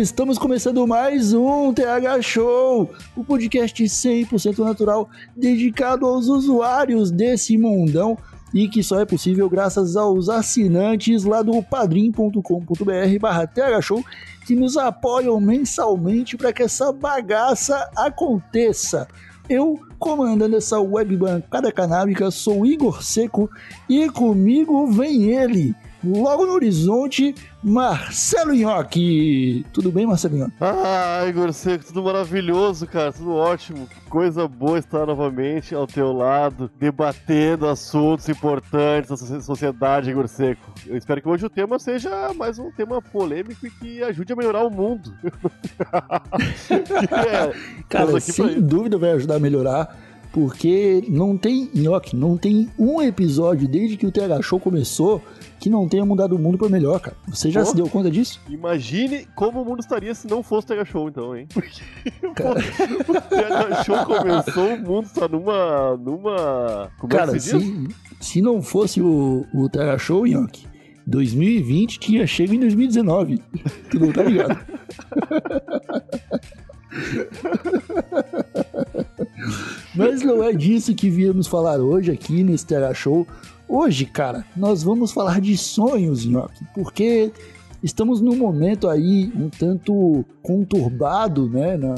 Estamos começando mais um TH Show, o podcast 100% natural dedicado aos usuários desse mundão e que só é possível graças aos assinantes lá do padrim.com.br barra TH Show que nos apoiam mensalmente para que essa bagaça aconteça. Eu, comandando essa web bancada canábica, sou Igor Seco e comigo vem ele, logo no horizonte, Marcelo Nhoque. Tudo bem, Marcelo Nhoque? Ah, Igor Seco, tudo maravilhoso, cara, tudo ótimo. Que coisa boa estar novamente ao teu lado, debatendo assuntos importantes da socie- sociedade, Igor Seco. Eu espero que hoje o tema seja mais um tema polêmico e que ajude a melhorar o mundo. é, Cara, sem dúvida vai ajudar a melhorar, porque não tem, Nhoque, não tem um episódio desde que o TH Show começou que não tenha mudado o mundo para melhor, cara. Você já Pô. se deu conta disso? Imagine como o mundo estaria se não fosse o TH Show, então, hein? Porque Cara. o TH Show começou, o mundo está numa. numa. Como é Cara, que se se, não fosse o, o TH Show, Nhoque, 2020 tinha chego em 2019. Tu não tá ligado? Mas não é disso que viemos falar hoje aqui nesse TH Show. Hoje, cara, nós vamos falar de sonhos, Nhoque, porque estamos num momento aí um tanto conturbado, né, na,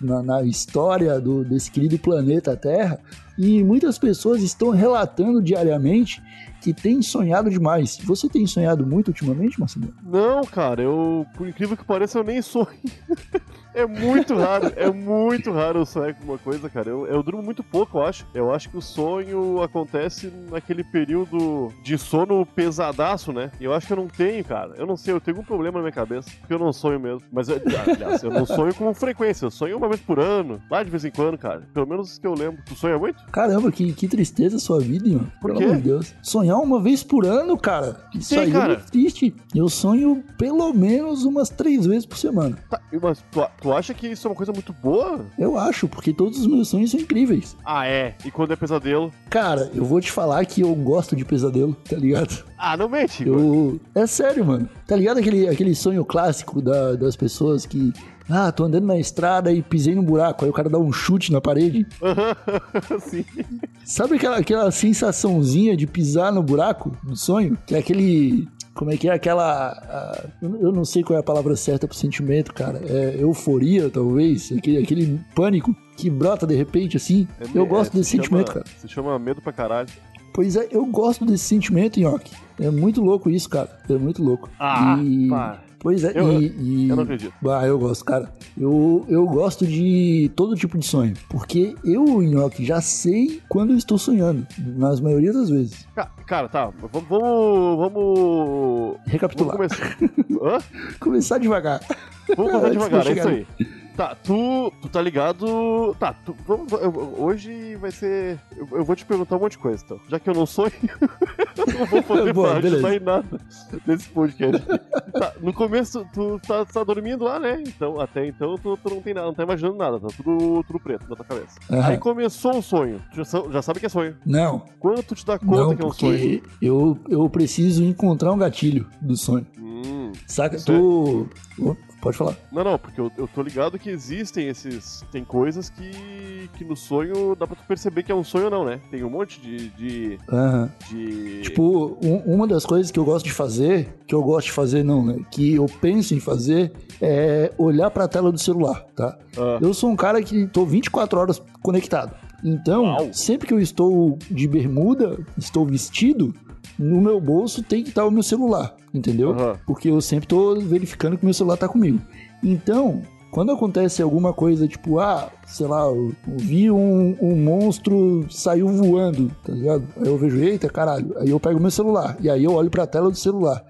na- na- história do, desse querido planeta Terra, e muitas pessoas estão relatando diariamente que têm sonhado demais. Você tem sonhado muito ultimamente, Marcelo? Não, cara, eu, por incrível que pareça, eu nem sonho. é muito raro, é muito raro eu sonhar com uma coisa, cara. Eu, eu durmo muito pouco, eu acho. Eu acho que o sonho acontece naquele período de sono pesadaço, né? E eu acho que eu não tenho, cara. Eu não sei, eu tenho um problema na minha cabeça, porque eu não sonho mesmo. Mas, eu- aliás, eu não sonho com frequência, eu sonho uma vez por ano, lá de vez em quando, cara. Pelo menos que eu lembro. Tu sonha muito? Caramba, que, que tristeza a sua vida, Nhoque. Por Pelo quê? amor de Deus. Sonhar uma vez por ano, cara. Isso tem, aí cara? é triste. Eu sonho pelo menos umas três vezes por semana. Tá, mas tu, tu acha que isso é uma coisa muito boa? Eu acho, porque todos os meus sonhos são incríveis. Ah, é. E quando é pesadelo? Cara, eu vou te falar que eu gosto de pesadelo, tá ligado? Ah, não mente. Eu. É sério, mano. Tá ligado aquele, aquele sonho clássico da- das pessoas que. Ah, tô andando na estrada e pisei no buraco, aí o cara dá um chute na parede. Sim. Sabe aquela, aquela sensaçãozinha de pisar no buraco do sonho? Que é aquele. Como é que é aquela. eu não sei qual é a palavra certa pro sentimento, cara. É euforia, talvez. Aquele, aquele pânico que brota de repente assim. É eu gosto é, desse se sentimento, chama- cara. Se chama medo pra caralho. Pois é, eu gosto desse sentimento, Nhoque. É muito louco isso, cara. É muito louco. Ah, E- pá. Pois é, Eu- e, e- eu não acredito. Ah, eu gosto, cara. Eu, eu gosto de todo tipo de sonho. Porque eu, Nhoque, já sei quando eu estou sonhando. Nas maioria das vezes. Ca- Cara, tá. Vamos. Vamos. Recapitular. vamos começar. Começar devagar. Vamos eu devagar, é isso aí. Tá, tu, tu tá ligado. Tá, tu, vamos, eu- hoje vai ser. Eu, eu vou te perguntar um monte de coisa, então. Já que eu não sonho, eu não vou poder Boa, ajudar em nada nesse podcast. Tá, no começo, tu tá, tá dormindo lá, né? Então, até então, tu, tu não tem nada, não tá imaginando nada, tá tudo, tudo preto na tua cabeça. Aham. Aí começou o sonho. Tu já, já sabe que é sonho. Não, Quando tu te dá conta não, que é um sonho? eu, eu preciso encontrar um gatilho do sonho. Hum. Saca? Isso Tu. Pode falar. Não, não, porque eu, eu tô ligado que existem esses. Tem coisas que. que no sonho dá pra tu perceber que é um sonho ou não, né? Tem um monte de. de. Aham. de- Tipo, um- uma das coisas que eu gosto de fazer, que eu gosto de fazer não, né? Que eu penso em fazer é olhar pra tela do celular, tá? Ah. Eu sou um cara que tô 24 horas conectado. Então, Uau. sempre que eu estou de bermuda, estou vestido, no meu bolso tem que estar o meu celular, entendeu? Aham. Porque eu sempre tô verificando que o meu celular tá comigo. Então, quando acontece alguma coisa, tipo, ah, sei lá, eu vi um, um monstro saiu voando, tá ligado? Aí eu vejo, eita, caralho. Aí eu pego meu celular e aí eu olho pra tela do celular.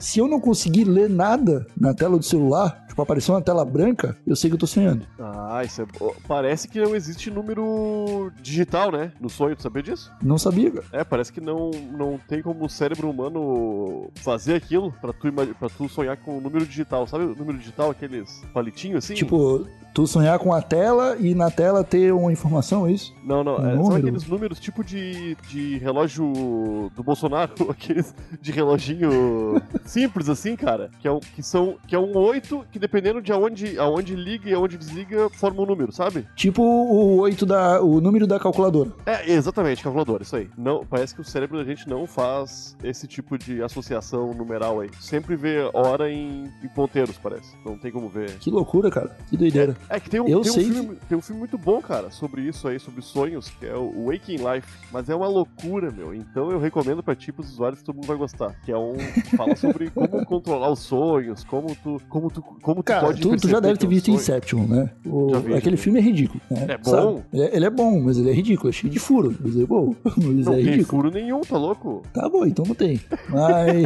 Se eu não conseguir ler nada na tela do celular, tipo, apareceu uma tela branca, eu sei que eu tô sonhando. Ah, isso é. bo- Parece que não existe número digital, né? No sonho, tu sabia disso? Não sabia, cara. É, parece que não, não tem como o cérebro humano fazer aquilo pra tu, ima- pra tu sonhar com o número digital. Sabe o número digital, aqueles palitinhos assim? Tipo, tu sonhar com a tela e na tela ter uma informação, é isso? Não, não, um é, são número? aqueles números tipo de, de relógio do Bolsonaro, aqueles de reloginho simples assim, cara, que é um, que são, que é um 8, que dependendo de aonde, aonde liga e aonde desliga, forma um número, sabe? Tipo o 8 da. o número da calculadora. É, exatamente, calculador, isso aí. Não, parece que o cérebro da gente não faz esse tipo de associação numeral aí. Sempre vê hora em, em ponteiros, parece. Não tem como ver. Que loucura, cara. Que doideira. É que tem um, Eu tem, um filme, tem um filme muito bom, cara, sobre isso aí, sobre sonhos, que é o Waking Life. Mas é uma loucura, meu. Então eu recomendo pra tipos usuários que todo mundo vai gostar. Que é um. Fala sobre como controlar os sonhos, como tu. Como tu, como tu Cara, pode tu, tu já deve que ter visto sonho. Inception, né? O- vi, aquele vi. filme é ridículo. Né? É bom? Ele, é, ele é bom, mas ele é ridículo. É cheio de furo. Mas é bom. Mas Não é tem ridículo. furo nenhum, tá louco? Tá bom, então não tem. Mas.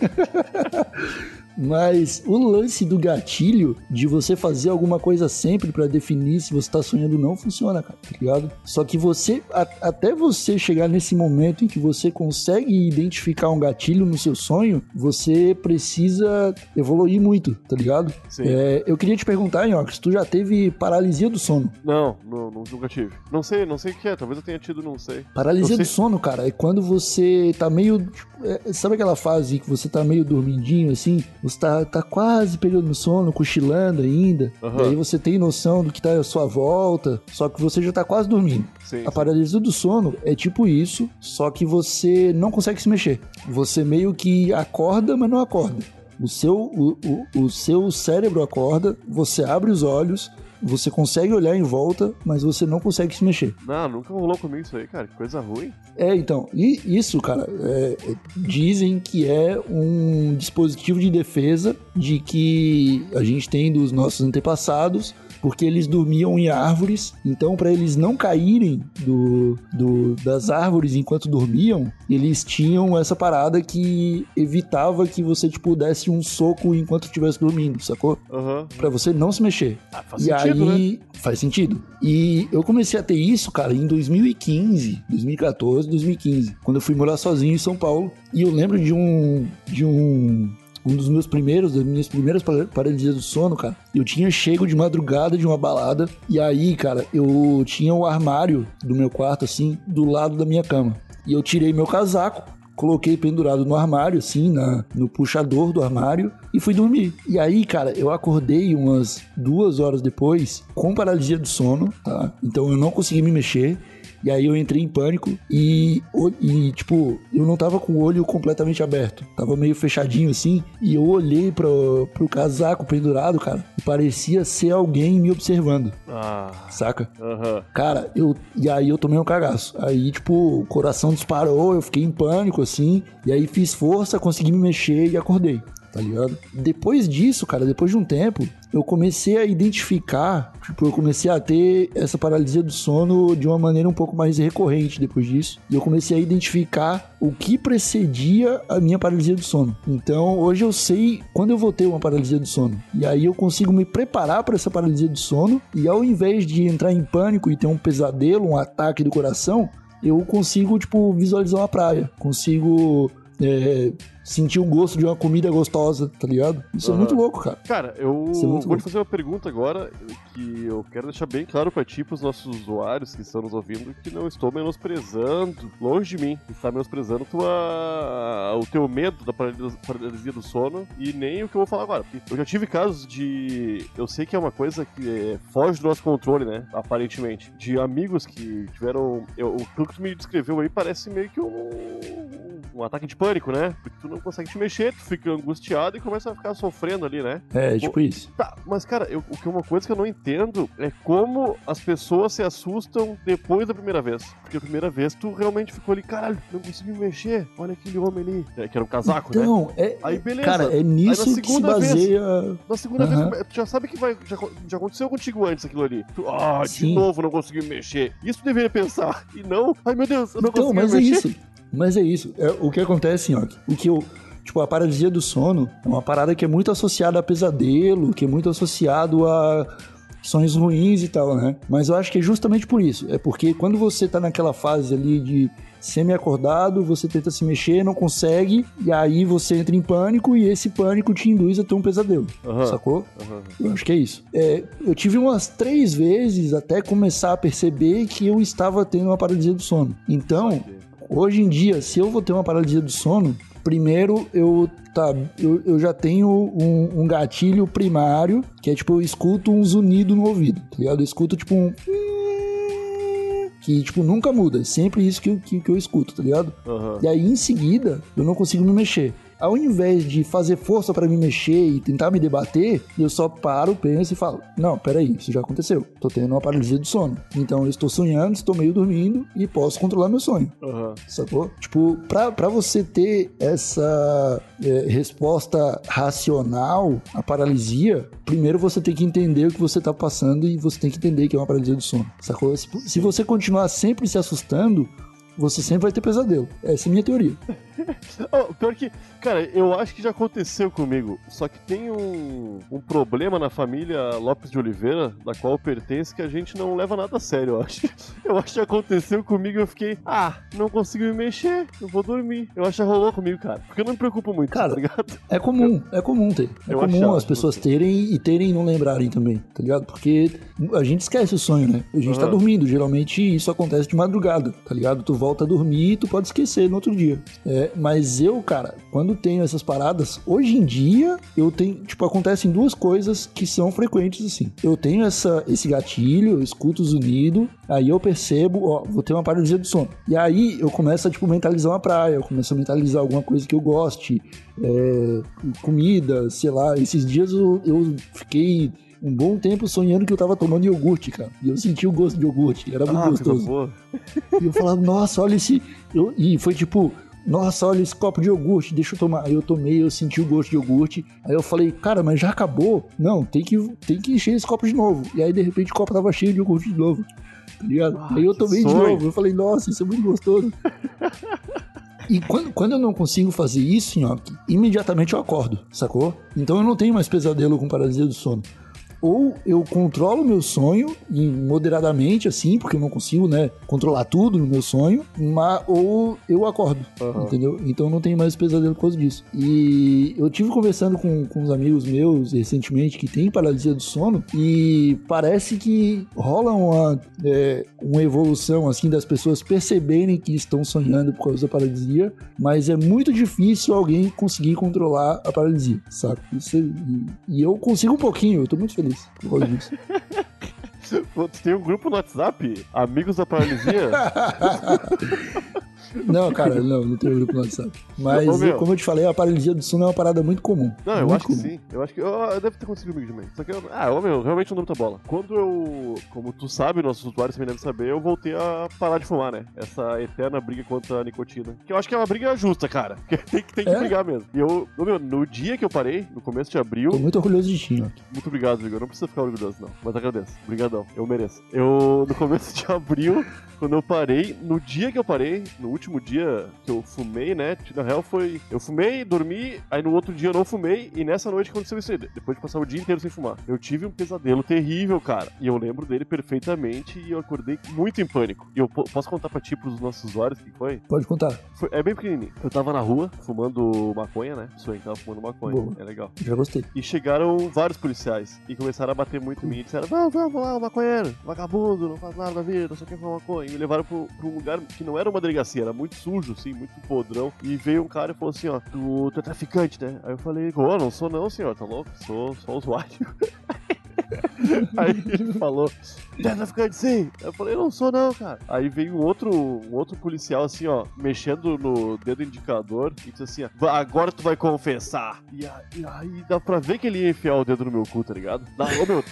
Mas o lance do gatilho de você fazer alguma coisa sempre pra definir se você tá sonhando não funciona, cara, tá ligado? Só que você, a- até você chegar nesse momento em que você consegue identificar um gatilho no seu sonho, você precisa evoluir muito, tá ligado? Sim. É, eu queria te perguntar, Nhox, tu já teve paralisia do sono? Não, não, não, nunca tive. Não sei, não sei o que é, talvez eu tenha tido, não sei. Paralisia do sei. sono, cara, é quando você tá meio. tipo, é, sabe aquela fase que você tá meio dormindinho assim? Você tá, tá quase pegando no sono, cochilando ainda. Aham. E aí você tem noção do que tá à sua volta, só que você já tá quase dormindo. Sim. A paralisia do sono é tipo isso, só que você não consegue se mexer. Você meio que acorda, mas não acorda. O seu, o, o, o seu cérebro acorda, você abre os olhos, você consegue olhar em volta, mas você não consegue se mexer. Não, nunca rolou comigo isso aí, cara. Que coisa ruim. É, então, e isso, cara, é, dizem que é um dispositivo de defesa de que a gente tem dos nossos antepassados, porque eles dormiam em árvores, então para eles não caírem do, do- das árvores enquanto dormiam, eles tinham essa parada que evitava que você, tipo, desse um soco enquanto estivesse dormindo, sacou? Aham. Pra você não se mexer. Ah, faz e sentido, né? aí, faz sentido. E eu comecei a ter isso, cara, em 2015, 2014, 2015, quando eu fui morar sozinho em São Paulo. E eu lembro de um de um um dos meus primeiros, das minhas primeiras para- paralisias do sono, cara. Eu tinha chego de madrugada de uma balada e aí, cara, eu tinha o armário do meu quarto assim do lado da minha cama. E eu tirei meu casaco coloquei pendurado no armário, assim, na, no puxador do armário, e fui dormir. E aí, cara, eu acordei umas duas horas depois com paralisia do sono, tá? Então eu não consegui me mexer. E aí eu entrei em pânico e, e, tipo, eu não tava com o olho completamente aberto. Tava meio fechadinho assim. E eu olhei pro, pro casaco pendurado, cara, e parecia ser alguém me observando, Ah. saca? Aham. Cara, eu. E aí eu tomei um cagaço. Aí, tipo, o coração disparou, eu fiquei em pânico, assim. E aí fiz força, consegui me mexer e acordei. Tá ligado? Depois disso, cara, depois de um tempo, eu comecei a identificar, tipo, eu comecei a ter essa paralisia do sono de uma maneira um pouco mais recorrente depois disso. E eu comecei a identificar o que precedia a minha paralisia do sono. Então, hoje eu sei quando eu vou ter uma paralisia do sono. E aí eu consigo me preparar para essa paralisia do sono. E ao invés de entrar em pânico e ter um pesadelo, um ataque do coração, eu consigo, tipo, visualizar uma praia. Consigo é, sentir o gosto de uma comida gostosa, tá ligado? Isso é Aham. muito louco, cara. Cara, eu é vou bom. te fazer uma pergunta agora que eu quero deixar bem claro pra ti, pros nossos usuários que estão nos ouvindo, que não estou menosprezando, longe de mim, está menosprezando tua, o teu medo da paralisia, do sono e nem o que eu vou falar agora. Eu já tive casos de. Eu sei que é uma coisa que é, foge do nosso controle, né? Aparentemente. De amigos que tiveram. Eu, o que tu me descreveu aí parece meio que um. Um ataque de pânico, né? Porque tu não consegue te mexer, tu fica angustiado e começa a ficar sofrendo ali, né? É, tipo isso. Tá, mas cara, eu, o que é uma coisa que eu não entendo é como as pessoas se assustam depois da primeira vez. Porque a primeira vez tu realmente ficou ali, caralho, não consegui me mexer. Olha aquele homem ali. É, que era um casaco, né? Então, é, Aí beleza. cara, é nisso que se segunda vez- baseia. Na segunda Aham. vez, tu já sabe que vai, já, já aconteceu contigo antes aquilo ali. Tu, ah, de Sim. novo não consegui me mexer. Isso tu deveria pensar. E não, ai meu Deus, eu não Então, consegui mas me é mexer. isso. Mas é isso. É, o que acontece, ó, o que eu. Tipo, a paralisia do sono é uma parada que é muito associada a pesadelo, que é muito associado a sonhos ruins e tal, né? Mas eu acho que é justamente por isso. É porque quando você tá naquela fase ali de semi-acordado, você tenta se mexer, não consegue, e aí você entra em pânico e esse pânico te induz a ter um pesadelo. Aham. Sacou? Aham. Eu acho que é isso. É, eu tive umas três vezes até começar a perceber que eu estava tendo uma paralisia do sono. Então, hoje em dia, se eu vou ter uma paralisia do sono, primeiro eu, tá, eu, eu já tenho um, um gatilho primário, que é tipo, eu escuto um zunido no ouvido, tá ligado? Eu escuto tipo um. Que, tipo, nunca muda. É sempre isso que, eu- que, que eu escuto, tá ligado? Aham. E aí, em seguida, eu não consigo me mexer. Ao invés de fazer força pra me mexer e tentar me debater, eu só paro, penso e falo: Não, peraí, isso já aconteceu. Tô tendo uma paralisia do sono. Então eu estou sonhando, estou meio dormindo e posso controlar meu sonho. Aham. Sacou? Tipo, pra, pra você ter essa é, resposta racional à paralisia, primeiro você tem que entender o que você tá passando e você tem que entender que é uma paralisia do sono. Sacou? Se, se você continuar sempre se assustando, você sempre vai ter pesadelo. Essa é a minha teoria. Oh, pior que, cara, eu acho que já aconteceu comigo. Só que tem um, um problema na família Lopes de Oliveira, da qual eu pertenço, que a gente não leva nada a sério, eu acho. Eu acho que aconteceu comigo e eu fiquei, ah, não consigo me mexer, eu vou dormir. Eu acho que rolou comigo, cara. Porque eu não me preocupo muito, Cara, tá ligado? É comum, é comum ter. É comum achava as pessoas terem e terem e não lembrarem também, tá ligado? Porque a gente esquece o sonho, né? A gente tá Aham. dormindo, geralmente isso acontece de madrugada, tá ligado? Tu volta a dormir e tu pode esquecer no outro dia. É, mas eu, cara, quando tenho essas paradas, hoje em dia eu tenho, tipo, acontecem duas coisas que são frequentes assim. Eu tenho essa, esse gatilho, eu escuto o zunido, aí eu percebo, ó, vou ter uma paralisia do sono. E aí eu começo a, tipo, mentalizar uma praia, eu começo a mentalizar alguma coisa que eu goste, é, comida, sei lá. Esses dias eu, eu fiquei um bom tempo sonhando que eu tava tomando iogurte, cara. E eu senti o gosto de iogurte, era muito Ah, gostoso. E eu falava, nossa, olha esse. Eu- e foi tipo, nossa, olha esse copo de iogurte, deixa eu tomar. Aí eu tomei, eu senti o gosto de iogurte. Aí eu falei, cara, mas já acabou? Não, tem que, tem que encher esse copo de novo. E aí, de repente, o copo tava cheio de iogurte de novo. Tá ligado? Ah, aí eu tomei de sonho. novo. Eu falei, nossa, isso é muito gostoso. E quando, quando eu não consigo fazer isso, Nhoque, imediatamente eu acordo, sacou? Então eu não tenho mais pesadelo com paralisia do sono. Ou eu controlo meu sonho, moderadamente, assim, porque eu não consigo, né, controlar tudo no meu sonho, mas, ou eu acordo, Aham. entendeu? Então eu não tenho mais pesadelo por causa disso. E eu tive conversando com, com uns amigos meus recentemente que têm paralisia do sono, e parece que rola uma, é, uma evolução, assim, das pessoas perceberem que estão sonhando por causa da paralisia, mas é muito difícil alguém conseguir controlar a paralisia, sabe? Isso, é- e, e eu consigo um pouquinho, eu tô muito feliz por causa disso. Tu tem um grupo no WhatsApp? Amigos da Paralisia? Não, cara, não, não tenho grupo no WhatsApp. Mas, meu. como eu te falei, a paralisia do sono é uma parada muito comum. Não, eu muito acho que comum. sim. Eu acho que. eu- deve ter acontecido comigo também. Só que eu. Ah, ô, meu, realmente não dou muita bola. Quando eu. Como tu sabe, nossos usuários também devem saber, eu voltei a parar de fumar, né? Essa eterna briga contra a nicotina. Que eu acho que é uma briga justa, cara. Que tem, que- tem que É? brigar mesmo. E eu. ô, meu, no dia que eu parei, no começo de abril. Tô muito orgulhoso de ti. Muito obrigado, Igor. Não precisa ficar orgulhoso, não. Mas agradeço. Obrigadão. Eu mereço. Eu, no começo de abril, quando eu parei, no dia que eu parei, no último dia que eu fumei, né? Na real foi. Eu fumei, dormi, aí no outro dia eu não fumei, e nessa noite aconteceu isso aí. Depois de passar o dia inteiro sem fumar. Eu tive um pesadelo terrível, cara. E eu lembro dele perfeitamente e eu acordei muito em pânico. E eu po- posso contar pra ti, pros nossos usuários, o que foi? Pode contar, Foi- É bem pequenininho. Eu tava na rua, fumando maconha, né? Isso aí, tava fumando maconha. Boa. É legal. já gostei. E chegaram vários policiais e começaram a bater muito em mim. E disseram: Vamos, vamos lá, maconheiro, vagabundo, não faz nada da vida, não sei o que fumar maconha. E me levaram pro, pra um lugar que não era uma delegacia, era muito sujo, assim, muito podrão. E veio um cara e falou assim: Ó, tu, tu é traficante, né? Aí eu falei: Ô, não sou não, senhor, tá louco? Sou só usuário. Aí ele falou, traficante sim? Eu falei, não sou não, cara. Aí veio um outro, um outro policial assim, ó, mexendo no dedo indicador e disse assim, ó, agora tu vai confessar. E aí, dá pra ver que ele ia enfiar o dedo no meu cu, tá ligado? Ô, meu,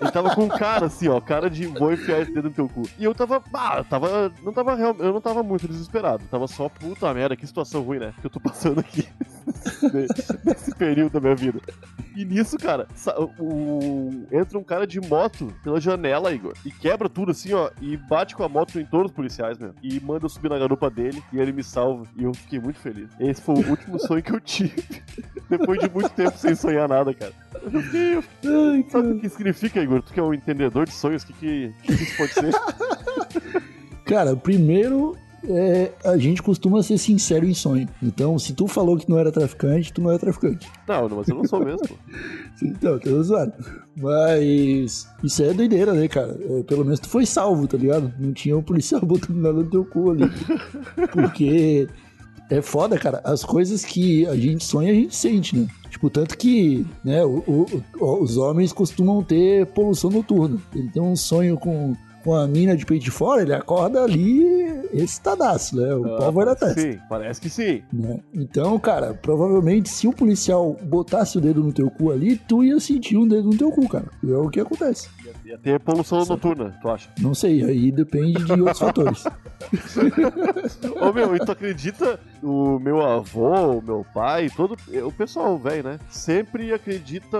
ele tava com cara assim, ó, cara de vou enfiar esse dedo no teu cu. E eu tava, ah, eu tava, não tava eu não tava muito desesperado. Tava só, puta merda, que situação ruim, né? Que eu tô passando aqui nesse- nesse período da minha vida. E nisso, cara, o- entra um cara de moto pela janela, Igor, e quebra tudo assim, ó, e bate com a moto em todos os policiais, meu. E manda eu subir na garupa dele e ele me salva. E eu fiquei muito feliz. Esse foi o último sonho que eu tive. Depois de muito tempo sem sonhar nada, cara. Eu fiquei, eu Ai, Sabe o que significa, Igor? Tu que é um entendedor de sonhos, o que, que, que isso pode ser? Cara, primeiro, é, a gente costuma ser sincero em sonho. Então, se tu falou que não era traficante, tu não é traficante. Não, mas eu não sou mesmo. Então, tá zoado. Mas isso é doideira, né, cara? É, pelo menos tu foi salvo, tá ligado? Não tinha um policial botando nada no teu cu ali. Porque é foda, cara. As coisas que a gente sonha, a gente sente, né? Tipo, tanto que né, o- o- o- os homens costumam ter poluição noturna. Ele tem um sonho com, com a mina de peito de fora, ele acorda ali excitadaço, né? O pau vai na testa Sim, parece que sim. né? Então, cara, provavelmente se o policial botasse o dedo no teu cu ali, tu ia sentir um dedo no teu cu, cara. É o que acontece. Ia ter poluição noturna, tu acha? Não sei, aí depende de outros fatores. Ô meu, e tu acredita o meu avô, o meu pai, todo o pessoal velho, né? Sempre acredita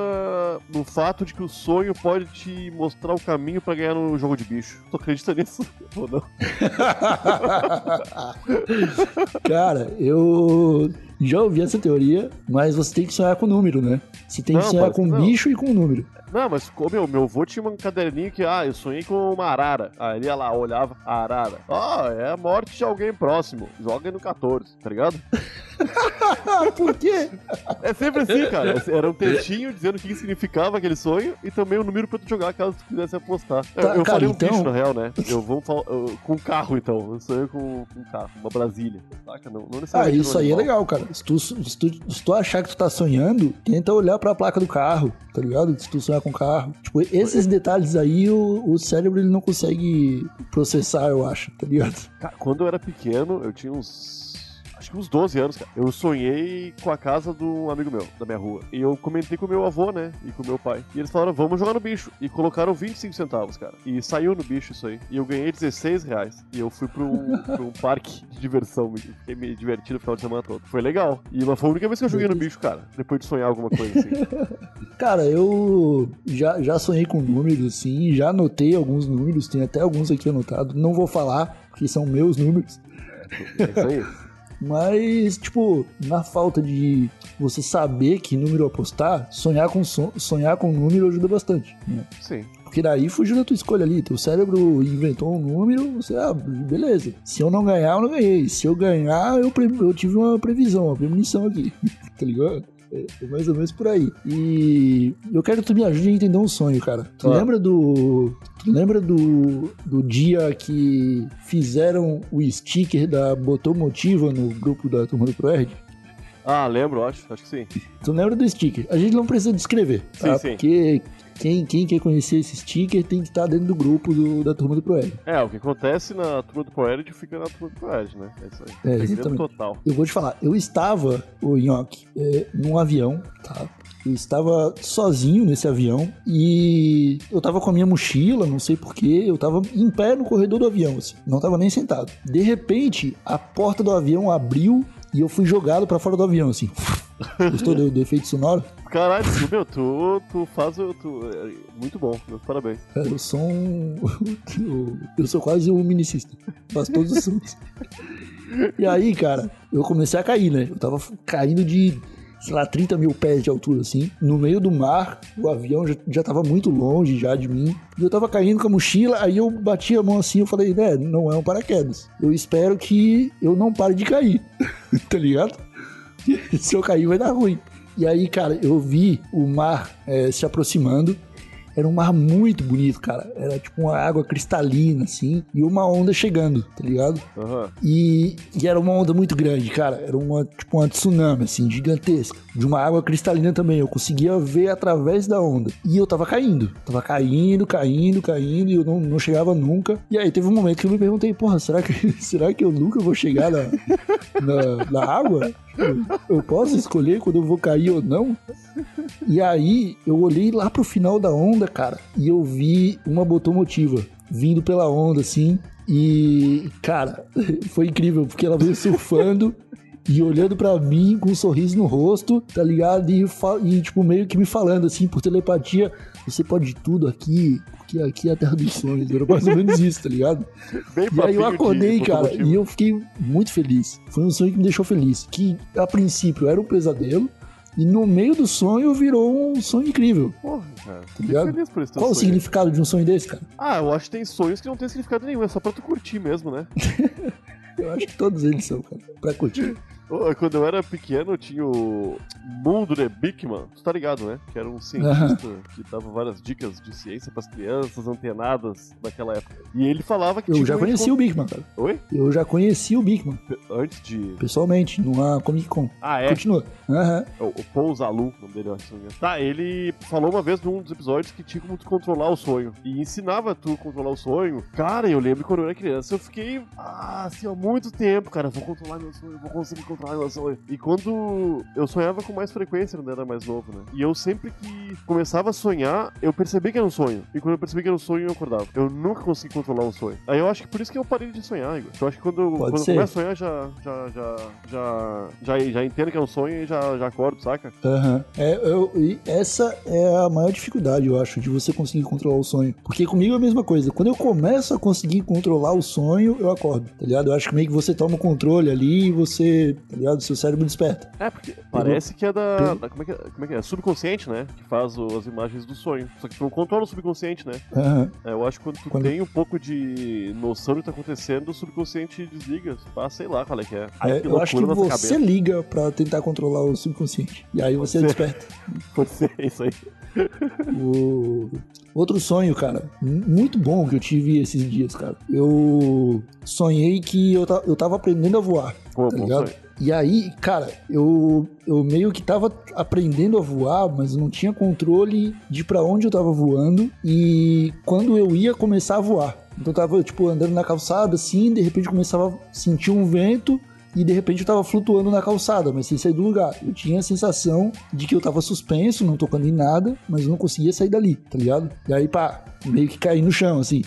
no fato de que o sonho pode te mostrar o caminho pra ganhar no jogo de bicho. Tu acredita nisso? Ou não? Cara, eu já ouvi essa teoria, mas você tem que sonhar com número, né? Você tem que Não, sonhar parece com que não. bicho e com número. Não, mas meu, meu avô tinha um caderninho que, ah, eu sonhei com uma arara. Aí ele ia lá, olhava a arara. Ah, é a morte de alguém próximo. Joga no 14, tá ligado? Por quê? É sempre assim, cara. Era um textinho dizendo o que significava aquele sonho e também o número pra tu jogar caso tu quisesse apostar. Eu- Tá, eu cara, falei um então- bicho, na real, né? Eu vou eu- com um carro, então. Eu sonhei com, com um carro, uma Brasília. Saca? Não, não Ah, isso um aí é legal, cara. Se tu, se, tu, se tu achar que tu tá sonhando, tenta olhar pra placa do carro, tá ligado? Se tu sonhar com o carro. Tipo, esses detalhes aí, o, o cérebro ele não consegue processar, eu acho, tá ligado? Cara, quando eu era pequeno, eu tinha uns. Uns 12 anos, cara. Eu sonhei com a casa de um amigo meu, da minha rua. E eu comentei com meu avô, né? E com meu pai. E eles falaram, vamos jogar no bicho. E colocaram 25 centavos, cara. E saiu no bicho isso aí. E eu ganhei 16 reais. E eu fui pra um, pra um parque de diversão. me- Fiquei me divertindo o final de semana todo. Foi legal. E mas foi a única vez que eu joguei no bicho, cara. Depois de sonhar alguma coisa assim. Cara, eu já, já sonhei com números, sim, já anotei alguns números, tem até alguns aqui anotados. Não vou falar, porque são meus números. É isso aí. Mas, tipo, na falta de você saber que número apostar, sonhar com, son- sonhar com número ajuda bastante. Né? Sim. Porque daí fugiu da tua escolha ali. Teu cérebro inventou um número, você, ah, beleza. Se eu não ganhar, eu não ganhei. Se eu ganhar, eu, eu tive uma previsão, uma premonição aqui. tá ligado? É, é mais ou menos por aí. E eu quero que tu me ajude a entender um sonho, cara. Tu Ah. lembra do. Tu lembra do, do dia que fizeram o sticker da Botomotiva no grupo da turma do ProErd? Ah, lembro, acho. Acho que sim. Tu lembra do sticker? A gente não precisa descrever, tá? Sim, sim. Porque quem, quem quer conhecer esse sticker tem que estar dentro do grupo do- da turma do ProErd. É, o que acontece na turma do Poerd fica na turma do Poerd, né? É isso aí. É, exatamente. total. Eu vou te falar, eu estava, o Nhoque, é, num avião, tá? Eu estava sozinho nesse avião e eu tava com a minha mochila, não sei porquê, eu tava em pé no corredor do avião, assim, não tava nem sentado. De repente, a porta do avião abriu e eu fui jogado pra fora do avião, assim. Gostou do, do efeito sonoro? Caralho, tu, meu, tu, tu faz. Tu, é, muito bom, meus parabéns. Cara, eu sou um. eu- Eu sou quase um minicista. Faço todos os sons. E aí, cara, eu comecei a cair, né? Eu tava caindo de, sei lá, 30 mil pés de altura, assim. No meio do mar, o avião já, já tava muito longe já de mim. E eu tava caindo com a mochila, aí eu bati a mão assim, eu falei, né, não é um paraquedas. Eu espero que eu não pare de cair. tá ligado? Se eu cair vai dar ruim. E aí, cara, eu vi o mar eh, se aproximando. Era um mar muito bonito, cara. Era tipo uma água cristalina, assim, e uma onda chegando, tá ligado? Aham. E, e era uma onda muito grande, cara. Era uma, tipo, uma tsunami, assim, gigantesca. De uma água cristalina também. Eu conseguia ver através da onda. E eu tava caindo. Tava caindo, caindo, caindo. E eu não, não chegava nunca. E aí teve um momento que eu me perguntei, porra, será que, será que eu nunca vou chegar na, na, na água? Eu posso escolher quando eu vou cair ou não? E aí eu olhei lá pro final da onda, cara, e eu vi uma botomotiva vindo pela onda, assim. E, cara, foi incrível, porque ela veio surfando e olhando pra mim com um sorriso no rosto, tá ligado? E, e, tipo, meio que me falando, assim, por telepatia: você pode tudo aqui, porque aqui é a terra dos sonhos. Era mais ou menos isso, tá ligado? Bem E aí eu de acordei, cara, e eu fiquei muito feliz. Foi um sonho que me deixou feliz. Que a princípio era um pesadelo, e no meio do sonho virou um sonho incrível. Porra, cara. Ligado? feliz por esse Qual o significado de um sonho desse, cara? Ah, eu acho que tem sonhos que não tem significado nenhum, é só pra tu curtir mesmo, né? Eu acho que todos eles são, cara, pra curtir. Quando eu era pequeno, eu tinha o Mundo de Bickman, tu tá ligado, né? Que era um cientista que dava várias dicas de ciência pras crianças antenadas daquela época. E ele falava que Eu já um conheci o encontro- Bigman, cara. Oi? Eu já conheci o Bigman, Antes de. pessoalmente, numa Comic Con. Ah, é? Continua. Aham. O, o Paul Zalu, o nome dele, eu acho. engano. Tá, ele falou uma vez num dos episódios que tinha como tu controlar o sonho. E ensinava tu a controlar o sonho. Cara, eu lembro quando eu era criança, eu fiquei, ah, assim, há muito tempo, cara, vou controlar meu sonho, vou conseguir controlar sonho. E quando eu sonhava com mais frequência quando eu era mais novo, né? E eu sempre que começava a sonhar, eu percebi que era um sonho. E quando eu percebi que era um sonho, eu acordava. Eu nunca consegui controlar um sonho. Aí eu acho que por isso que eu parei de sonhar, Igor. Eu acho que quando, eu- quando eu começo a sonhar, já, já, já, já, já, já entendo que é um sonho e já, já acordo, saca? Aham. É, eu- e essa é a maior dificuldade, eu acho, de você conseguir controlar o sonho. Porque comigo é a mesma coisa. Quando eu começo a conseguir controlar o sonho, eu acordo, tá ligado? Eu acho que meio que você toma o controle ali e você, tá ligado? Seu cérebro desperta. É, porque parece que é da. Da- como, é que é, como é que é? Subconsciente, né? Que faz o- as imagens do sonho. Só que tu não controla o subconsciente, né? Aham. É, eu acho que quando tu Quando- tem um pouco de noção do que tá acontecendo, o subconsciente desliga. Ah, sei lá qual é que é. Ai, É, eu acho que você cabeça. liga pra tentar controlar o subconsciente. E aí você Você- desperta. Pode ser isso aí. O... Outro sonho, cara, mu- muito bom que eu tive esses dias, cara. Eu sonhei que eu, eu tava aprendendo a voar, Pô, tá bom ligado? sonho. E aí, cara, eu, eu meio que tava aprendendo a voar, mas não tinha controle de pra onde eu tava voando e quando eu ia começar a voar. Então eu tava, tipo, andando na calçada assim, de repente começava a sentir um vento e de repente eu tava flutuando na calçada, mas sem sair do lugar. Eu tinha a sensação de que eu tava suspenso, não tocando em nada, mas eu não conseguia sair dali, tá ligado? E aí, pá, meio que caí no chão, assim.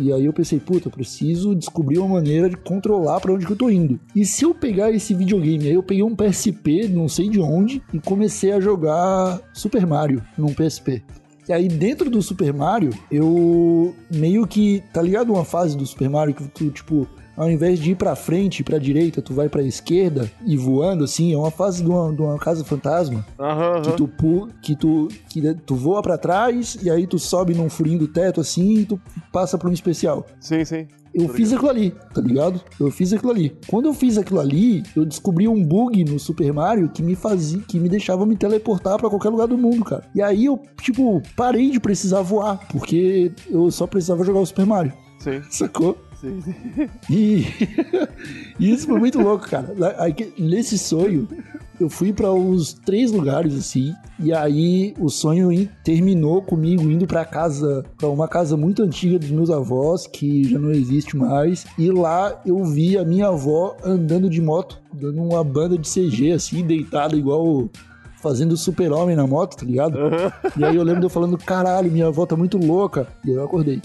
E aí eu pensei, puta, eu preciso descobrir uma maneira de controlar pra onde que eu tô indo. E se eu pegar esse videogame, aí eu peguei um PSP, não sei de onde, e comecei a jogar Super Mario num PSP. E aí, dentro do Super Mario, eu meio que. Tá ligado uma fase do Super Mario que tu, tipo, ao invés de ir pra frente e pra direita, tu vai pra esquerda e voando assim? É uma fase de uma, de uma casa fantasma Aham, que tu, pu- que tu, que tu voa pra trás e aí tu sobe num furinho do teto assim e tu passa pra um especial. Sim, sim. Eu fiz aquilo ali, tá ligado? Eu fiz aquilo ali. Quando eu fiz aquilo ali, eu descobri um bug no Super Mario que me fazia, que me deixava me teleportar pra qualquer lugar do mundo, cara. E aí eu, tipo, parei de precisar voar, porque eu só precisava jogar o Super Mario, Sim, sacou? Sim. E, e isso foi muito louco, cara. Nesse sonho, eu fui pra uns três lugares assim, e aí o sonho in- terminou comigo indo pra casa, pra uma casa muito antiga dos meus avós, que já não existe mais, e lá eu vi a minha avó andando de moto, dando uma banda de CG assim, deitada igual fazendo super-homem na moto, tá ligado? E aí eu lembro de eu falando, caralho, minha avó tá muito louca. E aí eu acordei.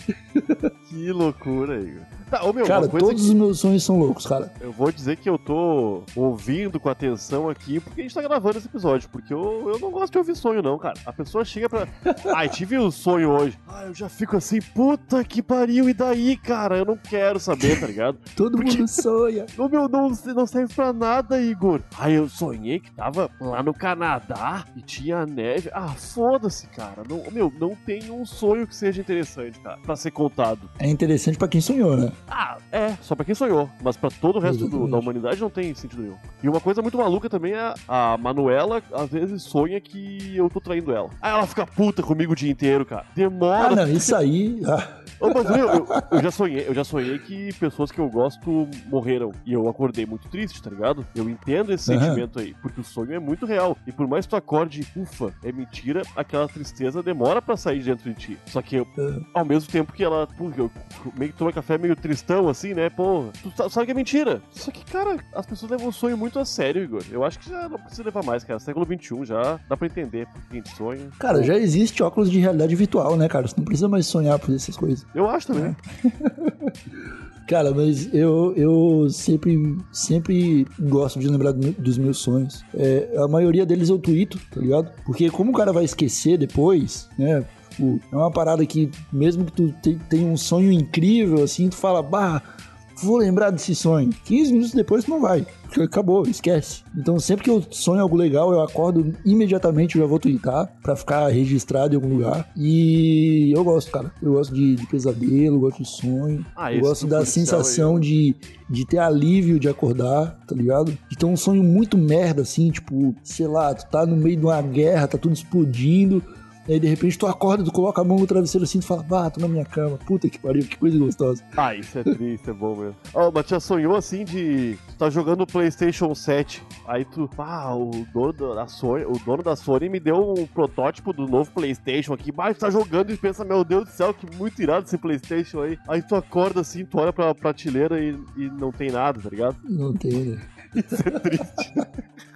Que loucura, Igor. Tá, ô meu, Cara, todos que os meus sonhos são loucos, cara. eu vou dizer que eu tô ouvindo com atenção aqui porque a gente tá gravando esse episódio. Porque eu, eu não gosto de ouvir sonho, não, cara. A pessoa chega pra. Ai, tive um sonho hoje. Ah, eu já fico assim, puta que pariu, e daí, cara? Eu não quero saber, tá ligado? Todo mundo sonha. Ô meu, não, não serve pra nada, Igor. Aí eu sonhei que tava lá no Canadá e tinha neve. Ah, foda-se, cara. Não, meu, não tem um sonho que seja interessante, cara, pra ser contado. É interessante pra quem sonhou, né? Ah, é, só pra quem sonhou. Mas pra todo o resto do- da humanidade não tem sentido nenhum. E uma coisa muito maluca também é a Manuela, às vezes, sonha que eu tô traindo ela. Aí ela fica puta comigo o dia inteiro, cara. Ah, Demora. não, isso aí. Ô, mas meu, eu, eu já sonhei, eu já sonhei que pessoas que eu gosto morreram. E eu acordei muito triste, tá ligado? Eu entendo esse Aham. sentimento aí, porque o sonho é muito real. E por mais que tu acorde, ufa, é mentira, aquela tristeza demora pra sair de dentro de ti. Só que eu, Aham. ao mesmo tempo que ela, pô, eu meio que toma café meio tristão assim, né? Pô, tu sa- sabe que é mentira. Só que, cara, as pessoas levam o sonho muito a sério, Igor. Eu acho que já não precisa levar mais, cara. Século XXI já dá pra entender por que a gente sonha. Cara, já existe óculos de realidade virtual, né, cara? Você não precisa mais sonhar por essas coisas. Eu acho também. Cara, mas eu, eu sempre, sempre gosto de lembrar dos meus sonhos. É, a maioria deles eu tweeto, tá ligado? Porque como o cara vai esquecer depois, né? É uma parada que, mesmo que tu te- tenha um sonho incrível, assim, tu fala, bah, vou lembrar desse sonho. 15 minutos depois tu não vai. Acabou, esquece. Então sempre que eu sonho algo legal, eu acordo imediatamente, eu já vou twittar pra ficar registrado em algum lugar. E eu gosto, cara. Eu gosto de, de pesadelo, eu gosto de sonho. Ah, eu gosto do da sensação aí, de, de ter alívio de acordar, tá ligado? De ter um sonho muito merda, assim, tipo, sei lá, tu tá no meio de uma guerra, tá tudo explodindo. E aí, de repente, tu acorda, tu coloca a mão no travesseiro assim, tu fala, bah, tô na minha cama. Puta que pariu, que coisa gostosa. Ah, isso é triste, é bom mesmo. Ó, mas já sonhou assim de. Tu tá jogando o PlayStation 7, aí tu. Ah, o dono da Sony, o dono da Sony me deu um protótipo do novo PlayStation aqui. Mas tu tá jogando e pensa, meu Deus do céu, que muito irado esse PlayStation aí. Aí tu acorda assim, tu olha pra prateleira e, e não tem nada, tá ligado? Não tem, né?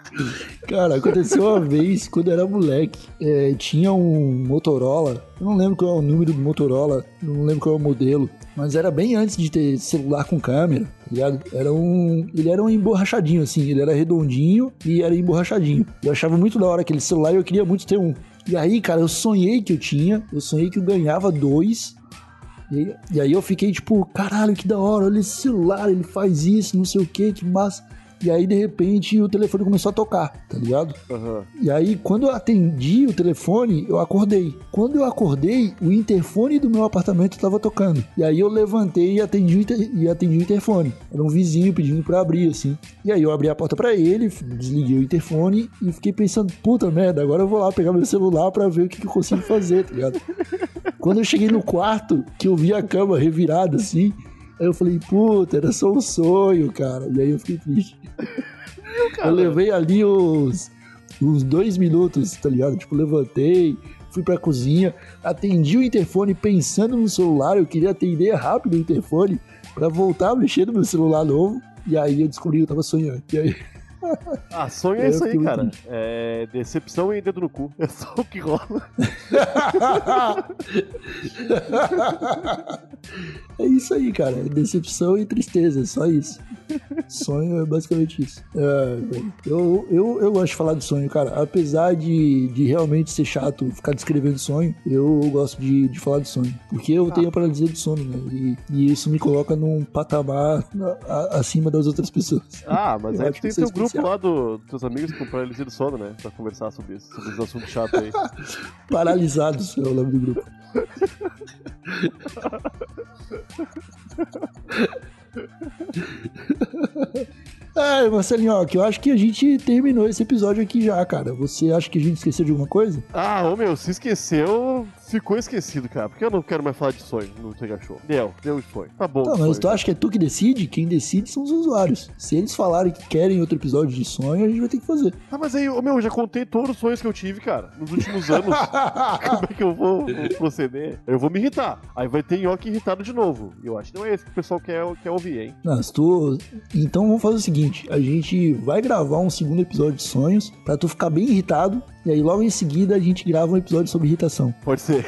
Cara, aconteceu uma vez, quando eu era moleque, é, tinha um Motorola, eu não lembro qual é o número do Motorola, não lembro qual é o modelo, mas era bem antes de ter celular com câmera, tá? Era um, ele era um emborrachadinho assim, ele era redondinho e era emborrachadinho. Eu achava muito da hora aquele celular e eu queria muito ter um. E aí, cara, eu sonhei que eu tinha, eu sonhei que eu ganhava dois, e aí eu fiquei tipo, caralho, que da hora, olha esse celular, ele faz isso, não sei o que, que massa. E aí, de repente, o telefone começou a tocar, tá ligado? Aham. E aí, quando eu atendi o telefone, eu acordei. Quando eu acordei, o interfone do meu apartamento estava tocando. E aí eu levantei e atendi, o inter- e atendi o interfone. Era um vizinho pedindo pra abrir, assim. E aí eu abri a porta pra ele, desliguei o interfone e fiquei pensando, puta merda, agora eu vou lá pegar meu celular pra ver o que, que eu consigo fazer, tá ligado? Quando eu cheguei no quarto, que eu vi a cama revirada, assim, aí eu falei, puta, era só um sonho, cara. E aí eu fiquei triste. Eu levei ali uns, uns dois minutos, tá ligado? Tipo, levantei, fui pra cozinha, atendi o interfone pensando no celular, eu queria atender rápido o interfone pra voltar a mexer no meu celular novo. E aí eu descobri que eu tava sonhando. E aí, Ah, sonho É, é isso aí, cara. É decepção e dedo no cu. É só o que rola. é isso aí, cara. É decepção e tristeza, é só isso. Sonho é basicamente isso. É, eu, eu, eu gosto de falar de sonho, cara. Apesar de, de realmente ser chato ficar descrevendo sonho, eu gosto de, de falar de sonho. Porque eu tenho paralisia do sono, né? E, e isso me coloca num patamar a- acima das outras pessoas. Ah, mas Eu tem teu grupo lá do, dos amigos com paralisia do sono, né? Pra conversar sobre isso, sobre os assuntos chatos aí. Paralisados é o nome do grupo. Ai, Marcelinho, ó, que eu acho que a gente terminou esse episódio aqui já, cara. Você acha que a gente esqueceu de alguma coisa? Ah, ô meu, se esqueceu, ficou esquecido, cara. Porque eu não quero mais falar de sonho no Tega Show. Deu, deu de sonho. Tá bom. Não, de mas tu acha que é tu que decide? Quem decide são os usuários. Se eles falarem que querem outro episódio de sonho, a gente vai ter que fazer. Ah, mas aí, ô meu, eu já contei todos os sonhos que eu tive, cara, nos últimos anos. Como é que eu vou, proceder? Eu vou me irritar. Aí vai ter nhoque irritado de novo. Eu acho que não é esse que o pessoal quer, quer ouvir, hein? Não, tu... Então vamos fazer o seguinte: a gente vai gravar um segundo episódio de sonhos pra tu ficar bem irritado. E aí logo em seguida a gente grava um episódio sobre irritação. Pode ser.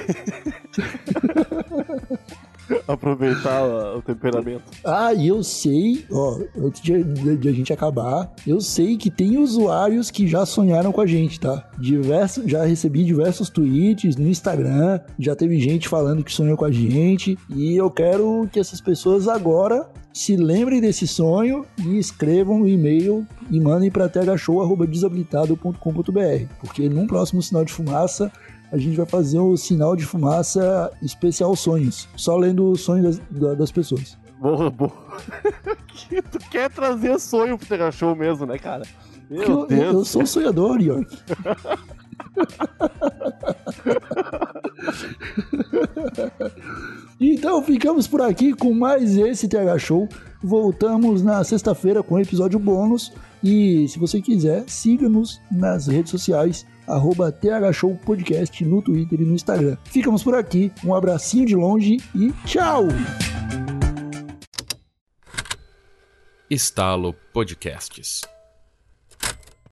Aproveitar o temperamento. Ah, e eu sei, ó, antes de, de- de a gente acabar, eu sei que tem usuários que já sonharam com a gente, tá? Diverso, já recebi diversos tweets no Instagram, já teve gente falando que sonhou com a gente, e eu quero que essas pessoas agora se lembrem desse sonho e escrevam um e-mail e mandem para thshow.desabilitado.com.br, porque num próximo sinal de fumaça a gente vai fazer o sinal de fumaça especial sonhos, só lendo os sonhos das, da- das pessoas. Boa, boa. Tu quer trazer sonho pro Terra Show mesmo, né, cara? Meu eu, Deus. eu sou um sonhador, York. então ficamos por aqui com mais esse TH Show. Voltamos na sexta-feira com um episódio bônus. E se você quiser, siga-nos nas redes sociais, arroba TH Show Podcast no Twitter e no Instagram. Ficamos por aqui, um abracinho de longe e tchau! Estalo Podcasts.